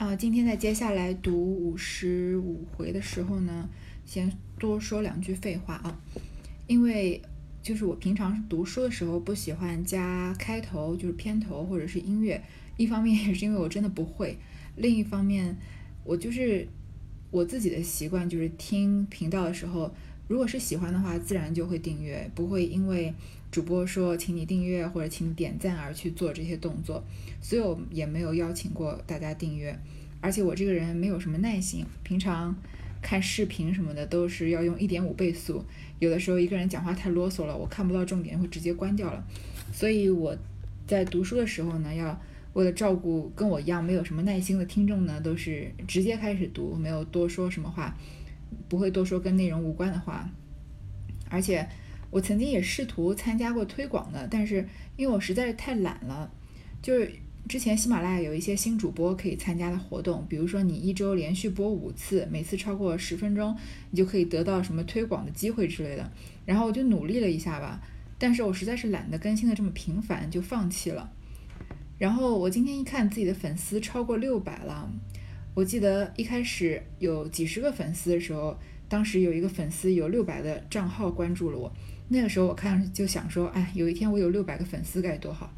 啊，今天在接下来读五十五回的时候呢，先多说两句废话啊，因为就是我平常读书的时候不喜欢加开头，就是片头或者是音乐，一方面也是因为我真的不会，另一方面我就是我自己的习惯就是听频道的时候，如果是喜欢的话，自然就会订阅，不会因为主播说请你订阅或者请点赞而去做这些动作，所以我也没有邀请过大家订阅。而且我这个人没有什么耐心，平常看视频什么的都是要用一点五倍速，有的时候一个人讲话太啰嗦了，我看不到重点会直接关掉了。所以我在读书的时候呢，要为了照顾跟我一样没有什么耐心的听众呢，都是直接开始读，没有多说什么话，不会多说跟内容无关的话。而且我曾经也试图参加过推广的，但是因为我实在是太懒了，就是。之前喜马拉雅有一些新主播可以参加的活动，比如说你一周连续播五次，每次超过十分钟，你就可以得到什么推广的机会之类的。然后我就努力了一下吧，但是我实在是懒得更新的这么频繁，就放弃了。然后我今天一看自己的粉丝超过六百了，我记得一开始有几十个粉丝的时候，当时有一个粉丝有六百的账号关注了我，那个时候我看就想说，哎，有一天我有六百个粉丝该多好。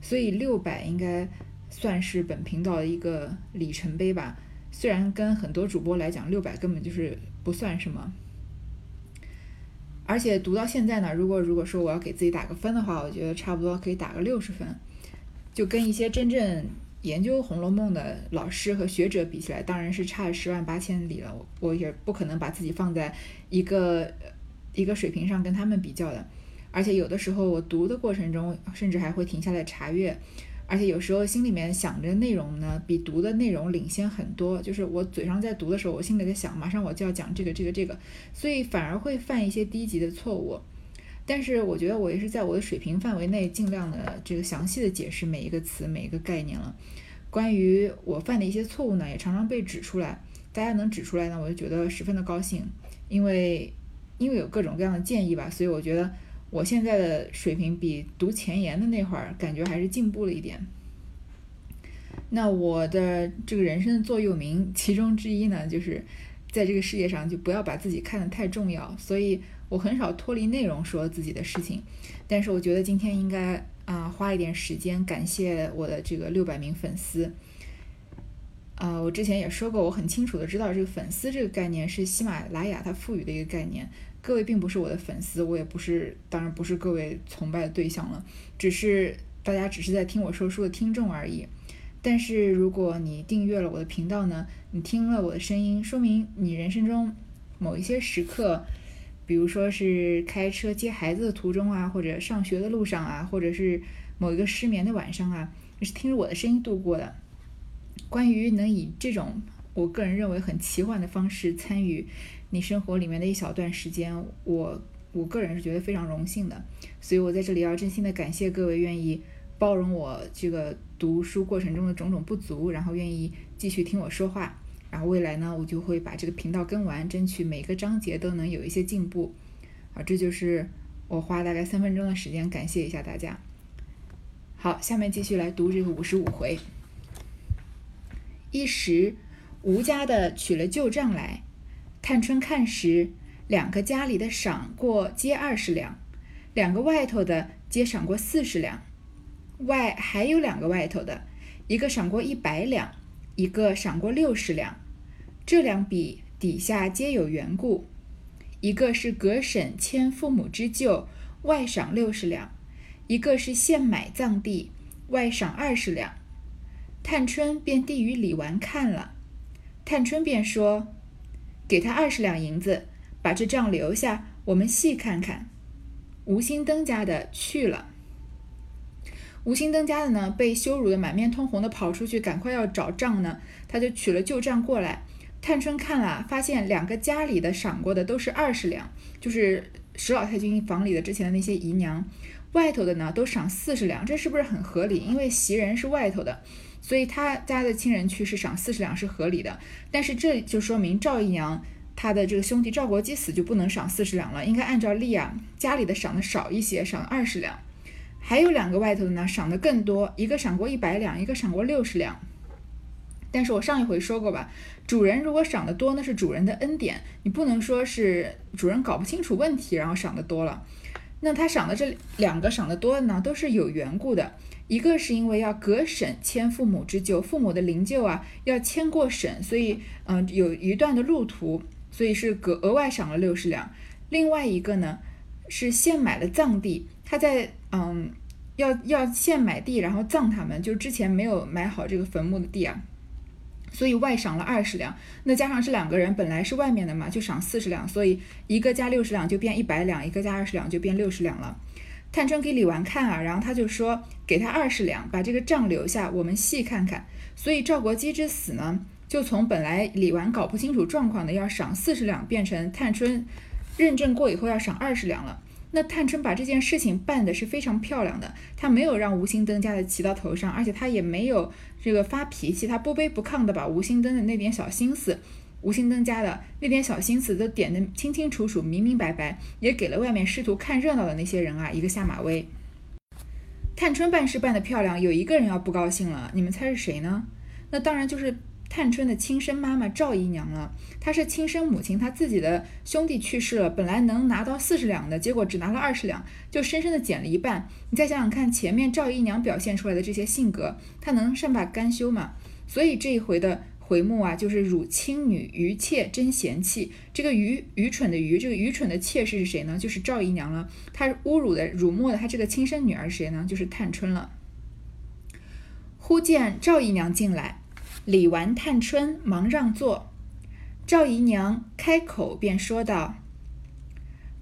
所以六百应该算是本频道的一个里程碑吧。虽然跟很多主播来讲，六百根本就是不算什么。而且读到现在呢，如果如果说我要给自己打个分的话，我觉得差不多可以打个六十分。就跟一些真正研究《红楼梦》的老师和学者比起来，当然是差十万八千里了。我也不可能把自己放在一个一个水平上跟他们比较的。而且有的时候我读的过程中，甚至还会停下来查阅，而且有时候心里面想着内容呢，比读的内容领先很多。就是我嘴上在读的时候，我心里在想，马上我就要讲这个这个这个，所以反而会犯一些低级的错误。但是我觉得我也是在我的水平范围内，尽量的这个详细的解释每一个词、每一个概念了。关于我犯的一些错误呢，也常常被指出来。大家能指出来呢，我就觉得十分的高兴，因为因为有各种各样的建议吧，所以我觉得。我现在的水平比读前沿的那会儿感觉还是进步了一点。那我的这个人生的座右铭其中之一呢，就是在这个世界上就不要把自己看得太重要。所以我很少脱离内容说自己的事情。但是我觉得今天应该啊花一点时间感谢我的这个六百名粉丝。啊，我之前也说过，我很清楚的知道这个粉丝这个概念是喜马拉雅它赋予的一个概念。各位并不是我的粉丝，我也不是，当然不是各位崇拜的对象了，只是大家只是在听我说书的听众而已。但是如果你订阅了我的频道呢，你听了我的声音，说明你人生中某一些时刻，比如说是开车接孩子的途中啊，或者上学的路上啊，或者是某一个失眠的晚上啊，你是听着我的声音度过的。关于能以这种我个人认为很奇幻的方式参与。你生活里面的一小段时间，我我个人是觉得非常荣幸的，所以我在这里要真心的感谢各位愿意包容我这个读书过程中的种种不足，然后愿意继续听我说话，然后未来呢，我就会把这个频道更完，争取每个章节都能有一些进步，啊，这就是我花大概三分钟的时间感谢一下大家。好，下面继续来读这个五十五回，一时吴家的取了旧账来。探春看时，两个家里的赏过皆二十两，两个外头的皆赏过四十两，外还有两个外头的，一个赏过一百两，一个赏过六十两。这两笔底下皆有缘故，一个是隔省迁父母之旧，外赏六十两；一个是现买葬地，外赏二十两。探春便递与李纨看了，探春便说。给他二十两银子，把这账留下，我们细看看。吴心登家的去了，吴心登家的呢，被羞辱的满面通红的跑出去，赶快要找账呢，他就取了旧账过来。探春看了，发现两个家里的赏过的都是二十两，就是史老太君房里的之前的那些姨娘，外头的呢都赏四十两，这是不是很合理？因为袭人是外头的。所以他家的亲人去世赏四十两是合理的，但是这就说明赵姨娘她的这个兄弟赵国基死就不能赏四十两了，应该按照例啊，家里的赏的少一些，赏二十两。还有两个外头的呢，赏的更多，一个赏过一百两，一个赏过六十两。但是我上一回说过吧，主人如果赏的多，那是主人的恩典，你不能说是主人搞不清楚问题，然后赏的多了。那他赏的这两个赏的多呢，都是有缘故的。一个是因为要隔省迁父母之旧，父母的灵柩啊要迁过省，所以嗯有一段的路途，所以是隔额外赏了六十两。另外一个呢是现买了葬地，他在嗯要要现买地，然后葬他们，就是之前没有买好这个坟墓的地啊。所以外赏了二十两，那加上这两个人本来是外面的嘛，就赏四十两，所以一个加六十两就变一百两，一个加二十两就变六十两了。探春给李纨看啊，然后他就说给他二十两，把这个账留下，我们细看看。所以赵国基之死呢，就从本来李纨搞不清楚状况的要赏四十两，变成探春认证过以后要赏二十两了。那探春把这件事情办的是非常漂亮的，她没有让吴兴登家的骑到头上，而且她也没有这个发脾气，她不卑不亢的把吴兴登的那点小心思，吴兴登家的那点小心思都点得清清楚楚、明明白白，也给了外面试图看热闹的那些人啊一个下马威。探春办事办得漂亮，有一个人要不高兴了，你们猜是谁呢？那当然就是。探春的亲生妈妈赵姨娘了，她是亲生母亲，她自己的兄弟去世了，本来能拿到四十两的，结果只拿了二十两，就深深的减了一半。你再想想看，前面赵姨娘表现出来的这些性格，她能善罢甘休吗？所以这一回的回目啊，就是辱亲女，愚妾真贤弃。这个愚愚蠢的愚，这个愚蠢的妾是谁呢？就是赵姨娘了。她侮辱的、辱没的她这个亲生女儿谁呢？就是探春了。忽见赵姨娘进来。李纨、探春忙让座，赵姨娘开口便说道：“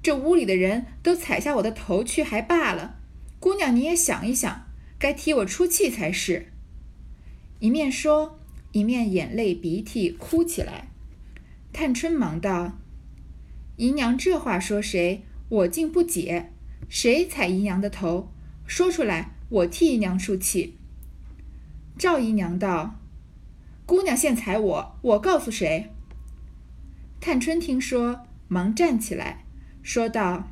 这屋里的人都踩下我的头去，还罢了。姑娘你也想一想，该替我出气才是。”一面说，一面眼泪鼻涕哭起来。探春忙道：“姨娘这话说谁？我竟不解。谁踩姨娘的头？说出来，我替姨娘出气。”赵姨娘道。姑娘现踩我，我告诉谁？探春听说，忙站起来，说道：“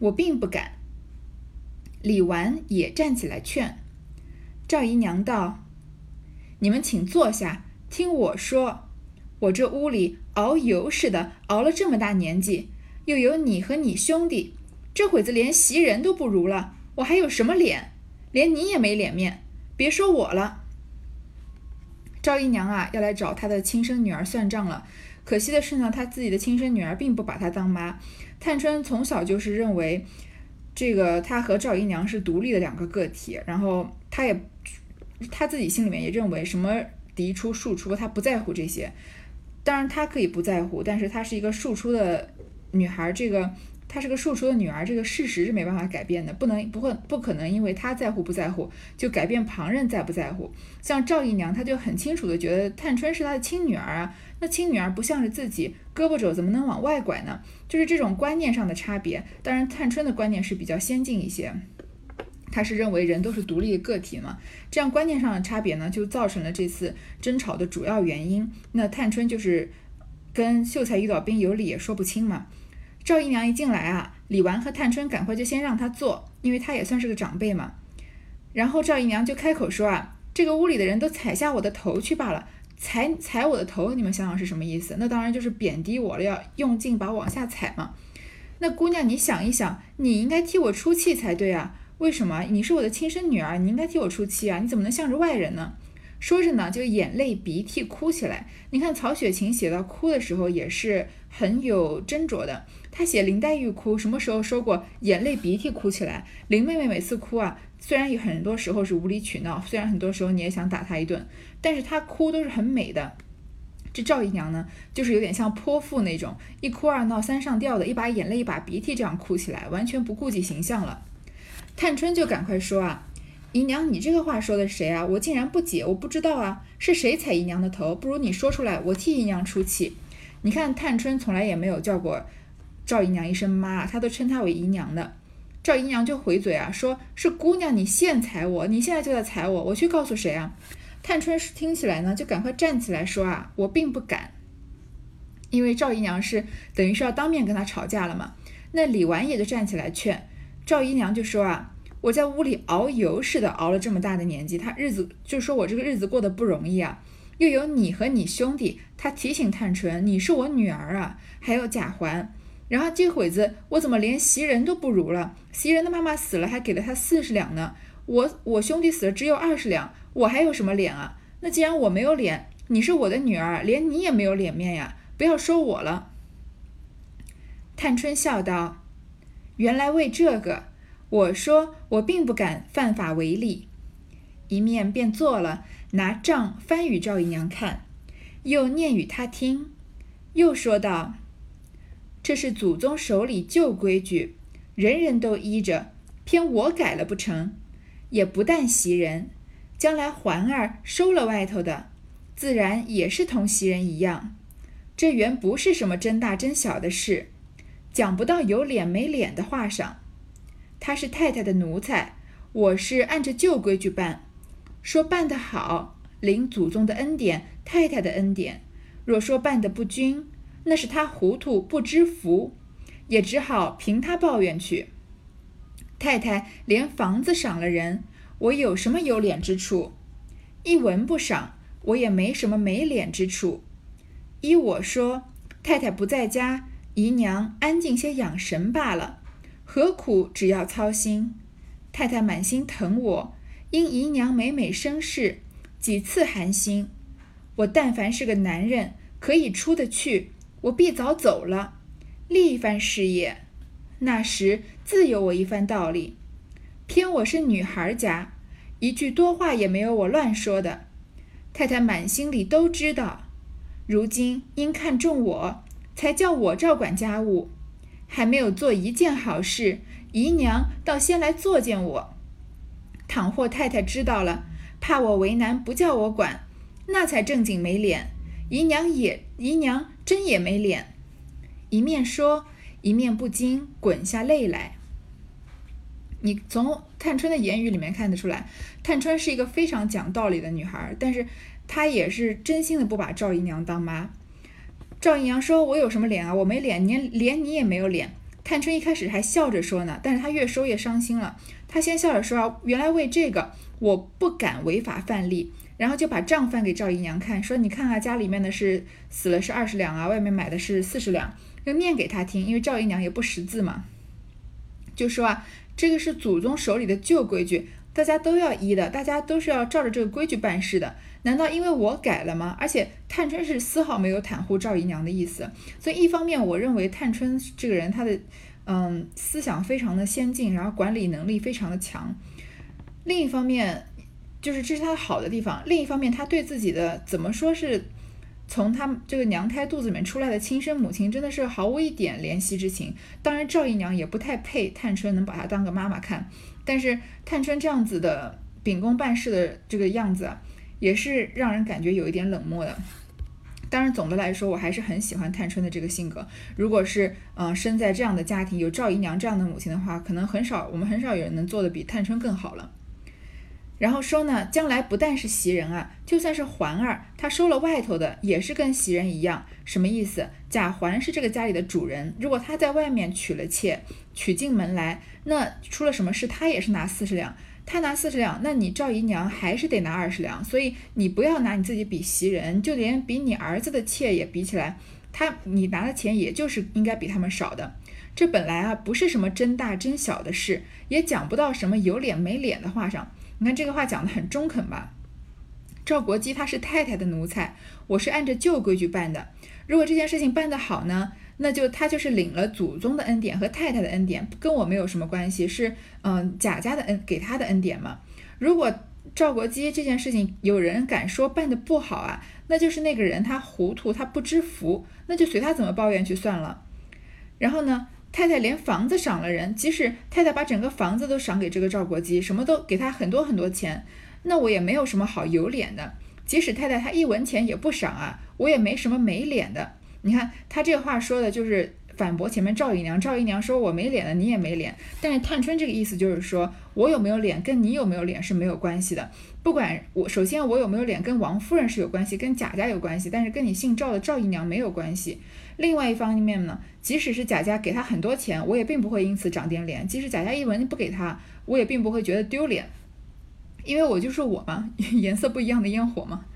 我并不敢。”李纨也站起来劝。赵姨娘道：“你们请坐下，听我说。我这屋里熬油似的熬了这么大年纪，又有你和你兄弟，这会子连袭人都不如了，我还有什么脸？连你也没脸面，别说我了。”赵姨娘啊，要来找她的亲生女儿算账了。可惜的是呢，她自己的亲生女儿并不把她当妈。探春从小就是认为，这个她和赵姨娘是独立的两个个体。然后她也，她自己心里面也认为，什么嫡出庶出，她不在乎这些。当然她可以不在乎，但是她是一个庶出的女孩，这个。她是个庶出的女儿，这个事实是没办法改变的，不能不会不可能因为她在乎不在乎就改变旁人在不在乎。像赵姨娘，她就很清楚的觉得探春是她的亲女儿啊，那亲女儿不向着自己，胳膊肘怎么能往外拐呢？就是这种观念上的差别。当然，探春的观念是比较先进一些，她是认为人都是独立的个体嘛，这样观念上的差别呢，就造成了这次争吵的主要原因。那探春就是跟秀才遇到兵，有理也说不清嘛。赵姨娘一进来啊，李纨和探春赶快就先让她坐，因为她也算是个长辈嘛。然后赵姨娘就开口说啊：“这个屋里的人都踩下我的头去罢了，踩踩我的头，你们想想是什么意思？那当然就是贬低我了，要用劲把我往下踩嘛。那姑娘你想一想，你应该替我出气才对啊？为什么？你是我的亲生女儿，你应该替我出气啊？你怎么能向着外人呢？”说着呢，就眼泪鼻涕哭起来。你看曹雪芹写到哭的时候也是很有斟酌的。他写林黛玉哭，什么时候说过眼泪鼻涕哭起来？林妹妹每次哭啊，虽然有很多时候是无理取闹，虽然很多时候你也想打她一顿，但是她哭都是很美的。这赵姨娘呢，就是有点像泼妇那种，一哭二闹三上吊的，一把眼泪一把鼻涕这样哭起来，完全不顾及形象了。探春就赶快说啊。姨娘，你这个话说的谁啊？我竟然不解，我不知道啊，是谁踩姨娘的头？不如你说出来，我替姨娘出气。你看，探春从来也没有叫过赵姨娘一声妈，她都称她为姨娘的。赵姨娘就回嘴啊，说是姑娘，你现踩我，你现在就在踩我，我去告诉谁啊？探春听起来呢，就赶快站起来说啊，我并不敢，因为赵姨娘是等于是要当面跟她吵架了嘛。那李纨也就站起来劝赵姨娘，就说啊。我在屋里熬油似的熬了这么大的年纪，他日子就说我这个日子过得不容易啊。又有你和你兄弟。他提醒探春：“你是我女儿啊。”还有贾环。然后这会子我怎么连袭人都不如了？袭人的妈妈死了，还给了他四十两呢。我我兄弟死了，只有二十两，我还有什么脸啊？那既然我没有脸，你是我的女儿，连你也没有脸面呀！不要说我了。探春笑道：“原来为这个，我说我并不敢犯法违例。”一面便做了，拿账翻与赵姨娘看，又念与她听，又说道。这是祖宗手里旧规矩，人人都依着，偏我改了不成？也不但袭人，将来环儿收了外头的，自然也是同袭人一样。这原不是什么真大真小的事，讲不到有脸没脸的话上。他是太太的奴才，我是按着旧规矩办。说办得好，领祖宗的恩典，太太的恩典；若说办得不均，那是他糊涂不知福，也只好凭他抱怨去。太太连房子赏了人，我有什么有脸之处？一文不赏，我也没什么没脸之处。依我说，太太不在家，姨娘安静些养神罢了，何苦只要操心？太太满心疼我，因姨娘每每生事，几次寒心。我但凡是个男人，可以出得去。我必早走了，立一番事业，那时自有我一番道理。偏我是女孩家，一句多话也没有我乱说的。太太满心里都知道，如今因看中我，才叫我照管家务，还没有做一件好事，姨娘倒先来作践我。倘或太太知道了，怕我为难，不叫我管，那才正经没脸。姨娘也，姨娘真也没脸，一面说，一面不禁滚下泪来。你从探春的言语里面看得出来，探春是一个非常讲道理的女孩，但是她也是真心的不把赵姨娘当妈。赵姨娘说：“我有什么脸啊？我没脸，连连你也没有脸。”探春一开始还笑着说呢，但是她越说越伤心了。她先笑着说：“啊原来为这个，我不敢违法犯例。”然后就把账翻给赵姨娘看，说：“你看啊，家里面的是死了是二十两啊，外面买的是四十两。”要念给她听，因为赵姨娘也不识字嘛，就说啊，这个是祖宗手里的旧规矩，大家都要依的，大家都是要照着这个规矩办事的。难道因为我改了吗？而且探春是丝毫没有袒护赵姨娘的意思，所以一方面我认为探春这个人她的嗯思想非常的先进，然后管理能力非常的强，另一方面。就是这是他好的地方。另一方面，他对自己的怎么说是从他这个娘胎肚子里面出来的亲生母亲，真的是毫无一点怜惜之情。当然，赵姨娘也不太配探春能把她当个妈妈看。但是探春这样子的秉公办事的这个样子，也是让人感觉有一点冷漠的。当然，总的来说，我还是很喜欢探春的这个性格。如果是嗯生在这样的家庭，有赵姨娘这样的母亲的话，可能很少我们很少有人能做的比探春更好了。然后说呢，将来不但是袭人啊，就算是环儿，她收了外头的，也是跟袭人一样。什么意思？贾环是这个家里的主人，如果他在外面娶了妾，娶进门来，那出了什么事，他也是拿四十两，他拿四十两，那你赵姨娘还是得拿二十两。所以你不要拿你自己比袭人，就连比你儿子的妾也比起来，他你拿的钱也就是应该比他们少的。这本来啊不是什么真大真小的事，也讲不到什么有脸没脸的话上。你看这个话讲得很中肯吧？赵国基他是太太的奴才，我是按照旧规矩办的。如果这件事情办得好呢，那就他就是领了祖宗的恩典和太太的恩典，跟我没有什么关系，是嗯贾家的恩给他的恩典嘛。如果赵国基这件事情有人敢说办得不好啊，那就是那个人他糊涂，他不知福，那就随他怎么抱怨去算了。然后呢？太太连房子赏了人，即使太太把整个房子都赏给这个赵国基，什么都给他很多很多钱，那我也没有什么好有脸的。即使太太她一文钱也不赏啊，我也没什么没脸的。你看他这话说的就是反驳前面赵姨娘，赵姨娘说我没脸了，你也没脸。但是探春这个意思就是说我有没有脸跟你有没有脸是没有关系的。不管我首先我有没有脸跟王夫人是有关系，跟贾家有关系，但是跟你姓赵的赵姨娘没有关系。另外一方面呢，即使是贾家给他很多钱，我也并不会因此长点脸；即使贾家一文不给他，我也并不会觉得丢脸，因为我就是我嘛，颜色不一样的烟火嘛。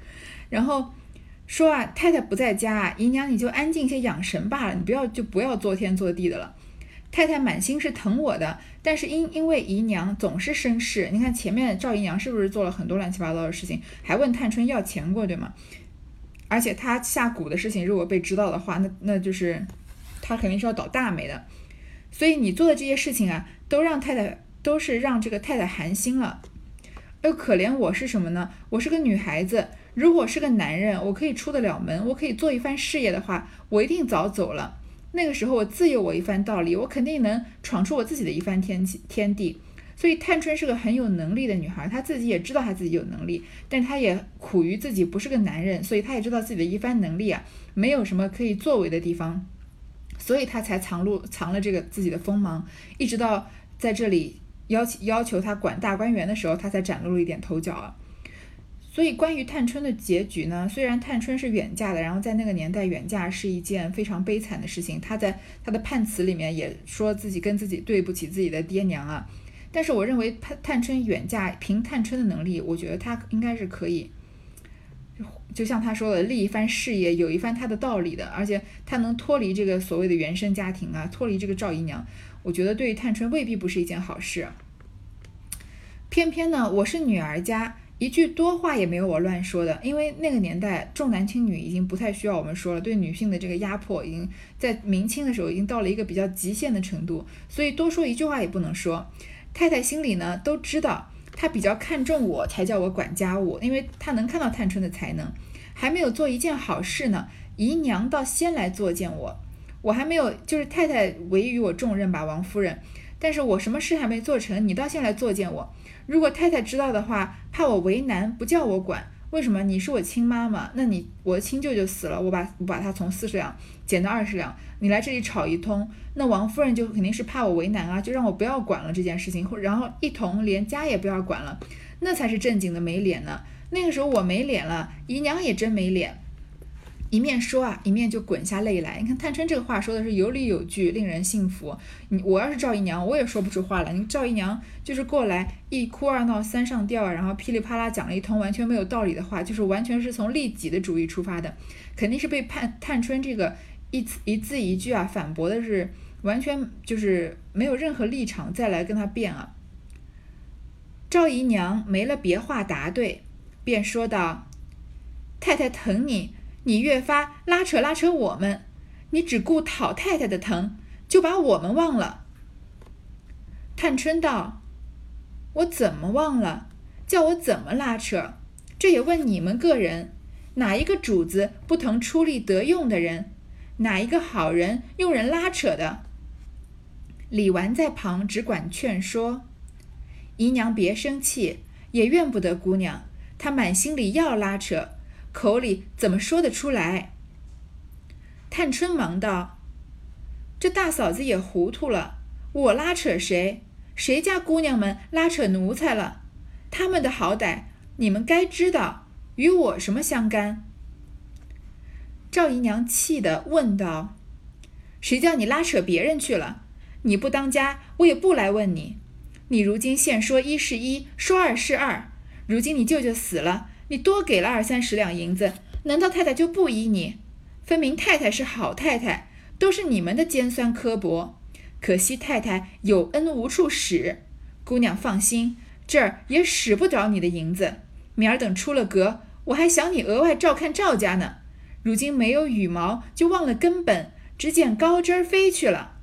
然后说啊，太太不在家，姨娘你就安静些养神罢了，你不要就不要作天作地的了。太太满心是疼我的，但是因因为姨娘总是生事，你看前面赵姨娘是不是做了很多乱七八糟的事情，还问探春要钱过，对吗？而且她下蛊的事情如果被知道的话，那那就是她肯定是要倒大霉的。所以你做的这些事情啊，都让太太都是让这个太太寒心了。而可怜我是什么呢？我是个女孩子，如果是个男人，我可以出得了门，我可以做一番事业的话，我一定早走了。那个时候我自有我一番道理，我肯定能闯出我自己的一番天天地。所以探春是个很有能力的女孩，她自己也知道她自己有能力，但她也苦于自己不是个男人，所以她也知道自己的一番能力啊，没有什么可以作为的地方，所以她才藏入藏了这个自己的锋芒，一直到在这里要求要求她管大观园的时候，她才展露了一点头角啊。所以，关于探春的结局呢？虽然探春是远嫁的，然后在那个年代远嫁是一件非常悲惨的事情。她在她的判词里面也说自己跟自己对不起自己的爹娘啊。但是，我认为探探春远嫁，凭探春的能力，我觉得她应该是可以，就像她说的，立一番事业，有一番她的道理的。而且，她能脱离这个所谓的原生家庭啊，脱离这个赵姨娘，我觉得对于探春未必不是一件好事。偏偏呢，我是女儿家。一句多话也没有我乱说的，因为那个年代重男轻女已经不太需要我们说了，对女性的这个压迫已经在明清的时候已经到了一个比较极限的程度，所以多说一句话也不能说。太太心里呢都知道，她比较看重我才叫我管家务，因为她能看到探春的才能，还没有做一件好事呢，姨娘倒先来作践我，我还没有就是太太委于我重任吧，王夫人，但是我什么事还没做成，你倒先来作践我。如果太太知道的话，怕我为难，不叫我管。为什么？你是我亲妈妈，那你我亲舅舅死了，我把我把他从四十两减到二十两，你来这里吵一通，那王夫人就肯定是怕我为难啊，就让我不要管了这件事情，或然后一同连家也不要管了，那才是正经的没脸呢。那个时候我没脸了，姨娘也真没脸。一面说啊，一面就滚下泪来。你看探春这个话说的是有理有据，令人信服。你我要是赵姨娘，我也说不出话来。你赵姨娘就是过来一哭二闹三上吊啊，然后噼里啪啦讲了一通完全没有道理的话，就是完全是从利己的主义出发的，肯定是被探探春这个一字一字一句啊反驳的是完全就是没有任何立场再来跟他辩啊。赵姨娘没了别话答对，便说道：“太太疼你。”你越发拉扯拉扯我们，你只顾讨太太的疼，就把我们忘了。探春道：“我怎么忘了？叫我怎么拉扯？这也问你们个人，哪一个主子不疼出力得用的人？哪一个好人用人拉扯的？”李纨在旁只管劝说：“姨娘别生气，也怨不得姑娘，她满心里要拉扯。”口里怎么说得出来？探春忙道：“这大嫂子也糊涂了，我拉扯谁？谁家姑娘们拉扯奴才了？他们的好歹你们该知道，与我什么相干？”赵姨娘气得问道：“谁叫你拉扯别人去了？你不当家，我也不来问你。你如今现说一是一，说二是二。如今你舅舅死了。”你多给了二三十两银子，难道太太就不依你？分明太太是好太太，都是你们的尖酸刻薄。可惜太太有恩无处使，姑娘放心，这儿也使不着你的银子。明儿等出了阁，我还想你额外照看赵家呢。如今没有羽毛，就忘了根本，只捡高枝儿飞去了。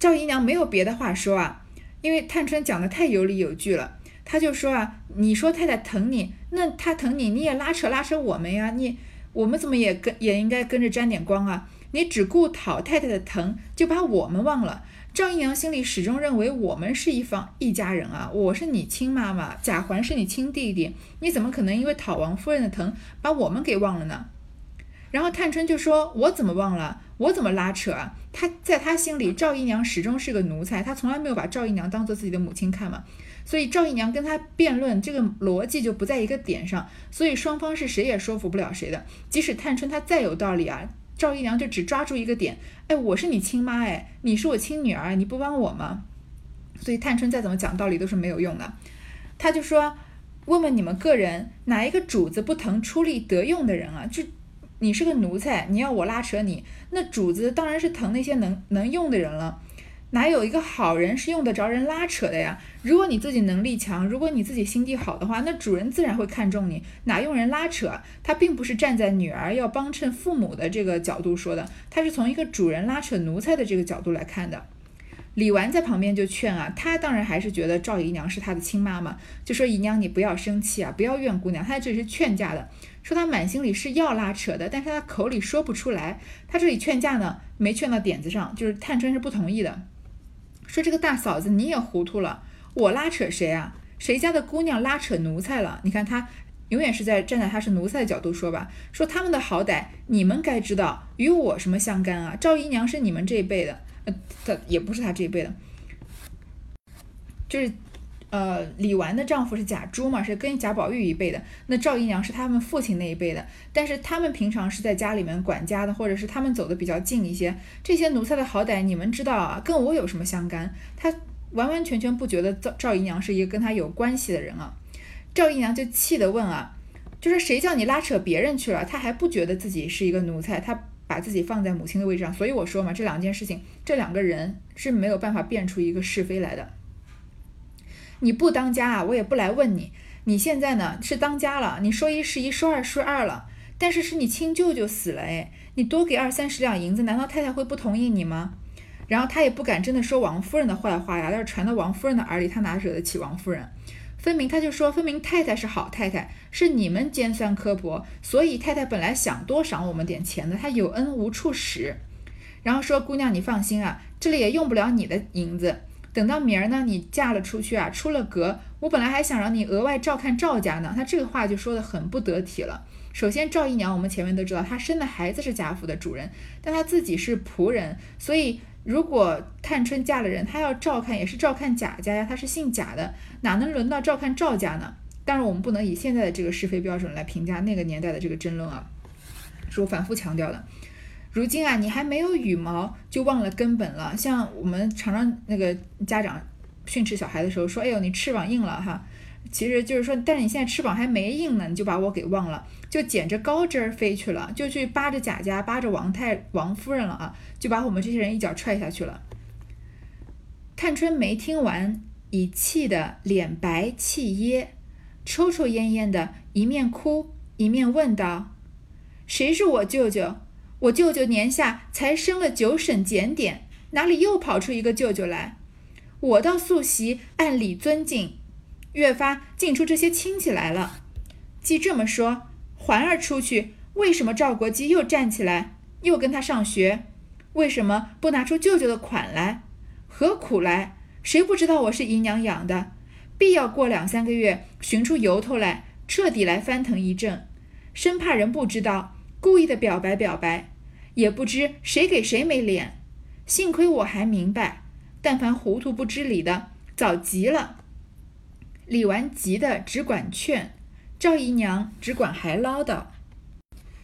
赵姨娘没有别的话说啊，因为探春讲的太有理有据了。他就说啊，你说太太疼你，那她疼你，你也拉扯拉扯我们呀，你我们怎么也跟也应该跟着沾点光啊？你只顾讨太太的疼，就把我们忘了。赵姨娘心里始终认为我们是一方一家人啊，我是你亲妈妈，贾环是你亲弟弟，你怎么可能因为讨王夫人的疼把我们给忘了呢？然后探春就说：“我怎么忘了？我怎么拉扯啊？他在他心里，赵姨娘始终是个奴才，他从来没有把赵姨娘当做自己的母亲看嘛。”所以赵姨娘跟他辩论，这个逻辑就不在一个点上，所以双方是谁也说服不了谁的。即使探春她再有道理啊，赵姨娘就只抓住一个点，哎，我是你亲妈，哎，你是我亲女儿，你不帮我吗？所以探春再怎么讲道理都是没有用的。他就说，问问你们个人，哪一个主子不疼出力得用的人啊？就你是个奴才，你要我拉扯你，那主子当然是疼那些能能用的人了。哪有一个好人是用得着人拉扯的呀？如果你自己能力强，如果你自己心地好的话，那主人自然会看重你，哪用人拉扯？他并不是站在女儿要帮衬父母的这个角度说的，他是从一个主人拉扯奴才的这个角度来看的。李纨在旁边就劝啊，她当然还是觉得赵姨娘是她的亲妈妈，就说姨娘你不要生气啊，不要怨姑娘，她这里是劝架的，说她满心里是要拉扯的，但是她口里说不出来，她这里劝架呢没劝到点子上，就是探春是不同意的。说这个大嫂子你也糊涂了，我拉扯谁啊？谁家的姑娘拉扯奴才了？你看他永远是在站在他是奴才的角度说吧，说他们的好歹你们该知道，与我什么相干啊？赵姨娘是你们这一辈的，呃，她也不是她这一辈的，就是。呃，李纨的丈夫是贾珠嘛，是跟贾宝玉一辈的。那赵姨娘是他们父亲那一辈的，但是他们平常是在家里面管家的，或者是他们走的比较近一些。这些奴才的好歹，你们知道啊，跟我有什么相干？他完完全全不觉得赵赵姨娘是一个跟他有关系的人啊。赵姨娘就气得问啊，就是谁叫你拉扯别人去了？他还不觉得自己是一个奴才，他把自己放在母亲的位置上。所以我说嘛，这两件事情，这两个人是没有办法辨出一个是非来的。你不当家啊，我也不来问你。你现在呢是当家了，你说一是一，说二是二了。但是是你亲舅舅死了，哎，你多给二三十两银子，难道太太会不同意你吗？然后他也不敢真的说王夫人的坏话呀，但是传到王夫人的耳里，他哪惹得起王夫人？分明他就说，分明太太是好太太，是你们尖酸刻薄，所以太太本来想多赏我们点钱的，她有恩无处使。然后说姑娘你放心啊，这里也用不了你的银子。等到明儿呢，你嫁了出去啊，出了阁，我本来还想让你额外照看赵家呢。他这个话就说的很不得体了。首先，赵姨娘我们前面都知道，她生的孩子是贾府的主人，但她自己是仆人，所以如果探春嫁了人，她要照看也是照看贾家呀，她是姓贾的，哪能轮到照看赵家呢？当然，我们不能以现在的这个是非标准来评价那个年代的这个争论啊，是我反复强调的。如今啊，你还没有羽毛，就忘了根本了。像我们常常那个家长训斥小孩的时候说：“哎呦，你翅膀硬了哈。”其实就是说，但是你现在翅膀还没硬呢，你就把我给忘了，就捡着高枝儿飞去了，就去扒着贾家，扒着王太王夫人了啊，就把我们这些人一脚踹下去了。探春没听完，已气得脸白气噎，抽抽咽咽的，一面哭一面问道：“谁是我舅舅？”我舅舅年下才升了九省检点，哪里又跑出一个舅舅来？我到素习按理尊敬，越发进出这些亲戚来了。既这么说，环儿出去，为什么赵国基又站起来，又跟他上学？为什么不拿出舅舅的款来？何苦来？谁不知道我是姨娘养的？必要过两三个月，寻出由头来，彻底来翻腾一阵，生怕人不知道，故意的表白表白。也不知谁给谁没脸，幸亏我还明白，但凡糊涂不知理的，早急了。李纨急的只管劝，赵姨娘只管还唠叨。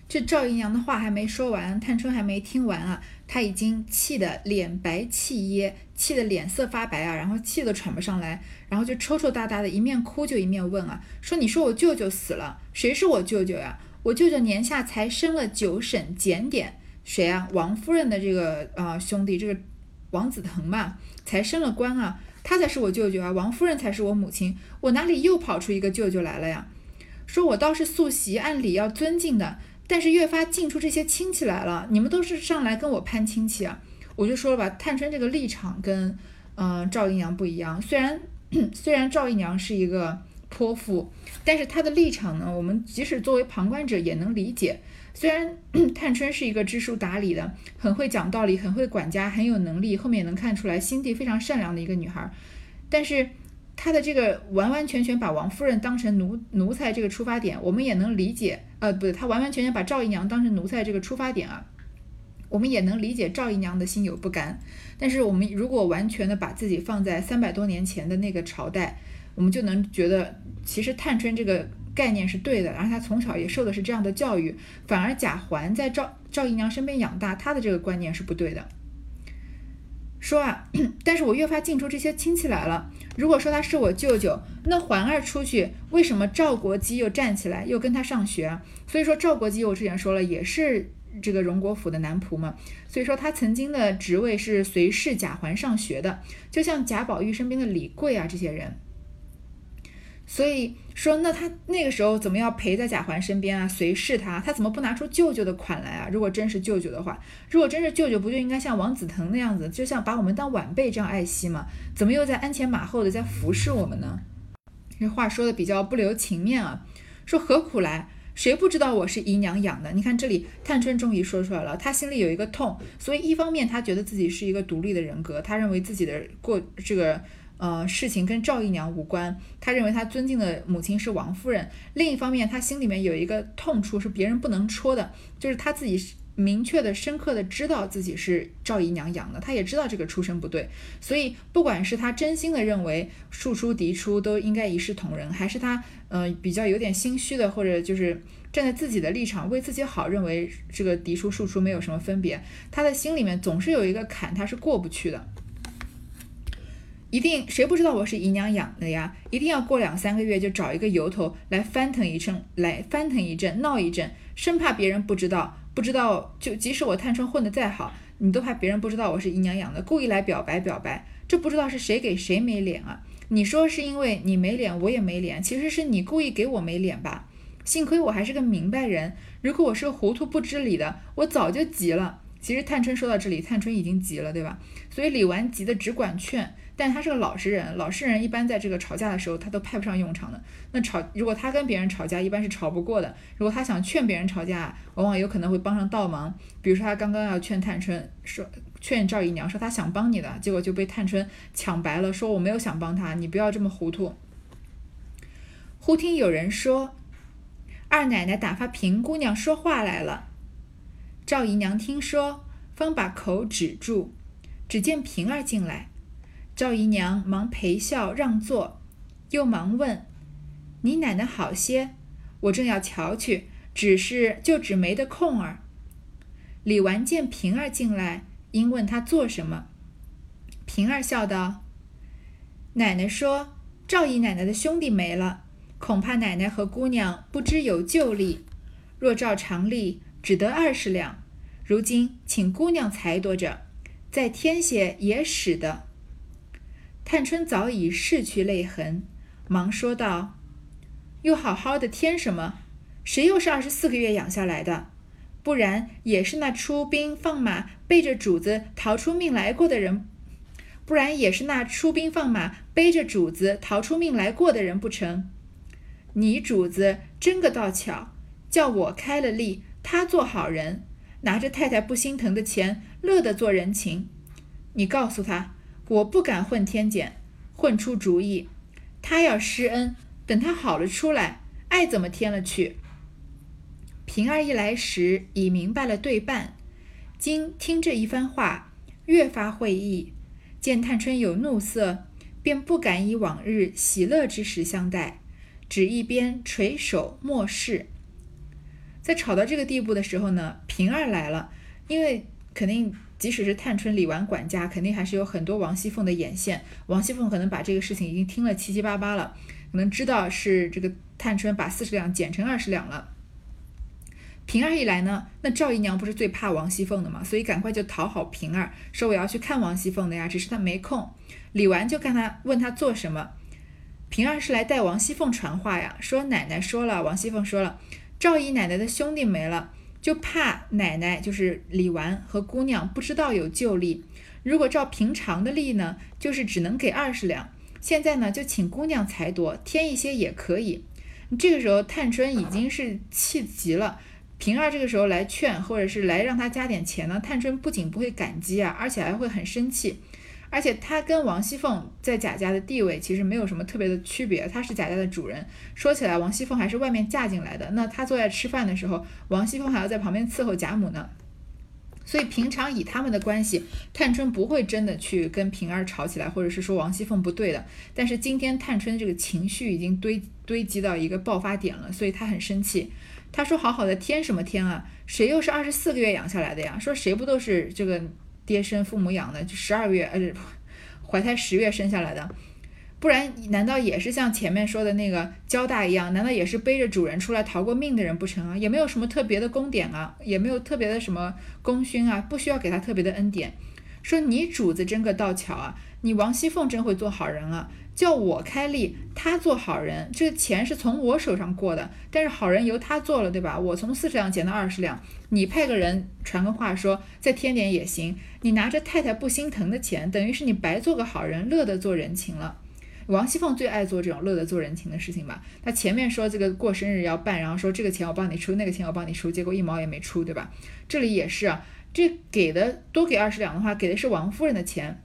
这赵姨娘的话还没说完，探春还没听完啊，她已经气得脸白气噎，气得脸色发白啊，然后气得喘不上来，然后就抽抽搭搭的，一面哭就一面问啊，说你说我舅舅死了，谁是我舅舅呀？我舅舅年下才升了九省检点。谁啊？王夫人的这个啊兄弟，这个王子腾嘛，才升了官啊，他才是我舅舅啊，王夫人才是我母亲，我哪里又跑出一个舅舅来了呀？说我倒是素习，按理要尊敬的，但是越发进出这些亲戚来了，你们都是上来跟我攀亲戚啊，我就说了吧，探春这个立场跟嗯赵姨娘不一样，虽然 虽然赵姨娘是一个泼妇，但是她的立场呢，我们即使作为旁观者也能理解。虽然探春是一个知书达理的，很会讲道理，很会管家，很有能力，后面也能看出来心地非常善良的一个女孩，但是她的这个完完全全把王夫人当成奴奴才这个出发点，我们也能理解。呃，不对，她完完全全把赵姨娘当成奴才这个出发点啊，我们也能理解赵姨娘的心有不甘。但是我们如果完全的把自己放在三百多年前的那个朝代，我们就能觉得，其实探春这个。概念是对的，然后他从小也受的是这样的教育，反而贾环在赵赵姨娘身边养大，他的这个观念是不对的。说啊，但是我越发近出这些亲戚来了。如果说他是我舅舅，那环儿出去，为什么赵国基又站起来又跟他上学？所以说赵国基我之前说了，也是这个荣国府的男仆嘛。所以说他曾经的职位是随侍贾环上学的，就像贾宝玉身边的李贵啊这些人。所以说，那他那个时候怎么要陪在贾环身边啊，随侍他？他怎么不拿出舅舅的款来啊？如果真是舅舅的话，如果真是舅舅，不就应该像王子腾那样子，就像把我们当晚辈这样爱惜吗？怎么又在鞍前马后的在服侍我们呢？这话说的比较不留情面啊。说何苦来？谁不知道我是姨娘养的？你看这里，探春终于说出来了，她心里有一个痛，所以一方面她觉得自己是一个独立的人格，她认为自己的过这个。呃，事情跟赵姨娘无关。他认为他尊敬的母亲是王夫人。另一方面，他心里面有一个痛处是别人不能戳的，就是他自己明确的、深刻的知道自己是赵姨娘养的，他也知道这个出身不对。所以，不管是他真心的认为庶出嫡出都应该一视同仁，还是他呃比较有点心虚的，或者就是站在自己的立场为自己好，认为这个嫡出庶出没有什么分别，他的心里面总是有一个坎，他是过不去的。一定谁不知道我是姨娘养的呀？一定要过两三个月就找一个由头来翻腾一阵，来翻腾一阵，闹一阵，生怕别人不知道，不知道就即使我探春混得再好，你都怕别人不知道我是姨娘养的，故意来表白表白，这不知道是谁给谁没脸啊？你说是因为你没脸，我也没脸，其实是你故意给我没脸吧？幸亏我还是个明白人，如果我是个糊涂不知理的，我早就急了。其实探春说到这里，探春已经急了，对吧？所以李纨急得只管劝。但他是个老实人，老实人一般在这个吵架的时候，他都派不上用场的。那吵，如果他跟别人吵架，一般是吵不过的。如果他想劝别人吵架，往往有可能会帮上倒忙。比如说他刚刚要劝探春说，劝赵姨娘说他想帮你的，结果就被探春抢白了，说我没有想帮他，你不要这么糊涂。忽听有人说，二奶奶打发平姑娘说话来了。赵姨娘听说，方把口止住，只见平儿进来。赵姨娘忙陪笑让座，又忙问：“你奶奶好些？我正要瞧去，只是就只没得空儿。”李纨见平儿进来，因问她做什么。平儿笑道：“奶奶说赵姨奶奶的兄弟没了，恐怕奶奶和姑娘不知有旧例。若照常例，只得二十两，如今请姑娘裁夺着，再添些也使得。”探春早已拭去泪痕，忙说道：“又好好的添什么？谁又是二十四个月养下来的？不然也是那出兵放马背着主子逃出命来过的人，不然也是那出兵放马背着主子逃出命来过的人不成？你主子真个倒巧，叫我开了例，他做好人，拿着太太不心疼的钱，乐得做人情。你告诉他。”我不敢混天检，混出主意。他要施恩，等他好了出来，爱怎么添了去。平儿一来时已明白了对半，今听这一番话，越发会意。见探春有怒色，便不敢以往日喜乐之时相待，只一边垂首默视。在吵到这个地步的时候呢，平儿来了，因为肯定。即使是探春、李纨管家，肯定还是有很多王熙凤的眼线。王熙凤可能把这个事情已经听了七七八八了，可能知道是这个探春把四十两减成二十两了。平儿一来呢，那赵姨娘不是最怕王熙凤的嘛，所以赶快就讨好平儿，说我要去看王熙凤的呀，只是她没空。李纨就看她问她做什么，平儿是来带王熙凤传话呀，说奶奶说了，王熙凤说了，赵姨奶奶的兄弟没了。就怕奶奶就是李纨和姑娘不知道有旧例，如果照平常的例呢，就是只能给二十两。现在呢，就请姑娘裁夺，添一些也可以。这个时候，探春已经是气急了。平儿这个时候来劝，或者是来让他加点钱呢，探春不仅不会感激啊，而且还会很生气。而且他跟王熙凤在贾家的地位其实没有什么特别的区别，他是贾家的主人。说起来，王熙凤还是外面嫁进来的，那他坐在吃饭的时候，王熙凤还要在旁边伺候贾母呢。所以平常以他们的关系，探春不会真的去跟平儿吵起来，或者是说王熙凤不对的。但是今天探春这个情绪已经堆堆积到一个爆发点了，所以她很生气。她说：“好好的天什么天啊？谁又是二十四个月养下来的呀？说谁不都是这个？”爹生父母养的，就十二月呃怀胎十月生下来的。不然，难道也是像前面说的那个交大一样？难道也是背着主人出来逃过命的人不成啊？也没有什么特别的功典啊，也没有特别的什么功勋啊，不需要给他特别的恩典。说你主子真个倒巧啊，你王熙凤真会做好人啊，叫我开立，他做好人，这个钱是从我手上过的，但是好人由他做了，对吧？我从四十两减到二十两，你派个人传个话说再添点也行。你拿着太太不心疼的钱，等于是你白做个好人，乐得做人情了。王熙凤最爱做这种乐得做人情的事情吧？她前面说这个过生日要办，然后说这个钱我帮你出，那个钱我帮你出，结果一毛也没出，对吧？这里也是啊，这给的多给二十两的话，给的是王夫人的钱，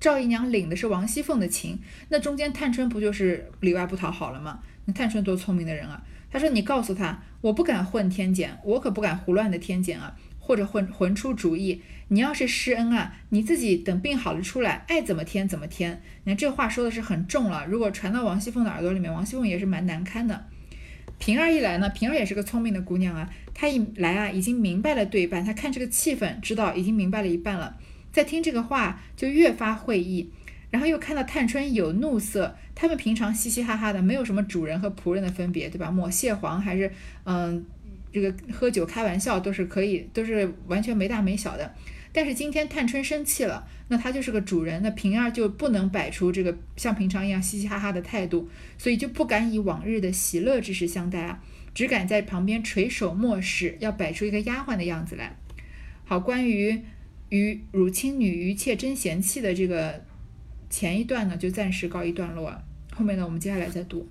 赵姨娘领的是王熙凤的情，那中间探春不就是里外不讨好了吗？那探春多聪明的人啊！她说你告诉他，我不敢混天检，我可不敢胡乱的天检啊。或者混混出主意，你要是施恩啊，你自己等病好了出来，爱怎么添怎么添。你看这话说的是很重了，如果传到王熙凤的耳朵里面，王熙凤也是蛮难堪的。平儿一来呢，平儿也是个聪明的姑娘啊，她一来啊，已经明白了对半，她看这个气氛，知道已经明白了一半了，再听这个话就越发会意，然后又看到探春有怒色，他们平常嘻嘻哈哈的，没有什么主人和仆人的分别，对吧？抹蟹黄还是嗯。这个喝酒开玩笑都是可以，都是完全没大没小的。但是今天探春生气了，那她就是个主人，那平儿就不能摆出这个像平常一样嘻嘻哈哈的态度，所以就不敢以往日的喜乐之事相待啊，只敢在旁边垂手默视，要摆出一个丫鬟的样子来。好，关于与乳亲女余妾真嫌弃的这个前一段呢，就暂时告一段落，后面呢我们接下来再读。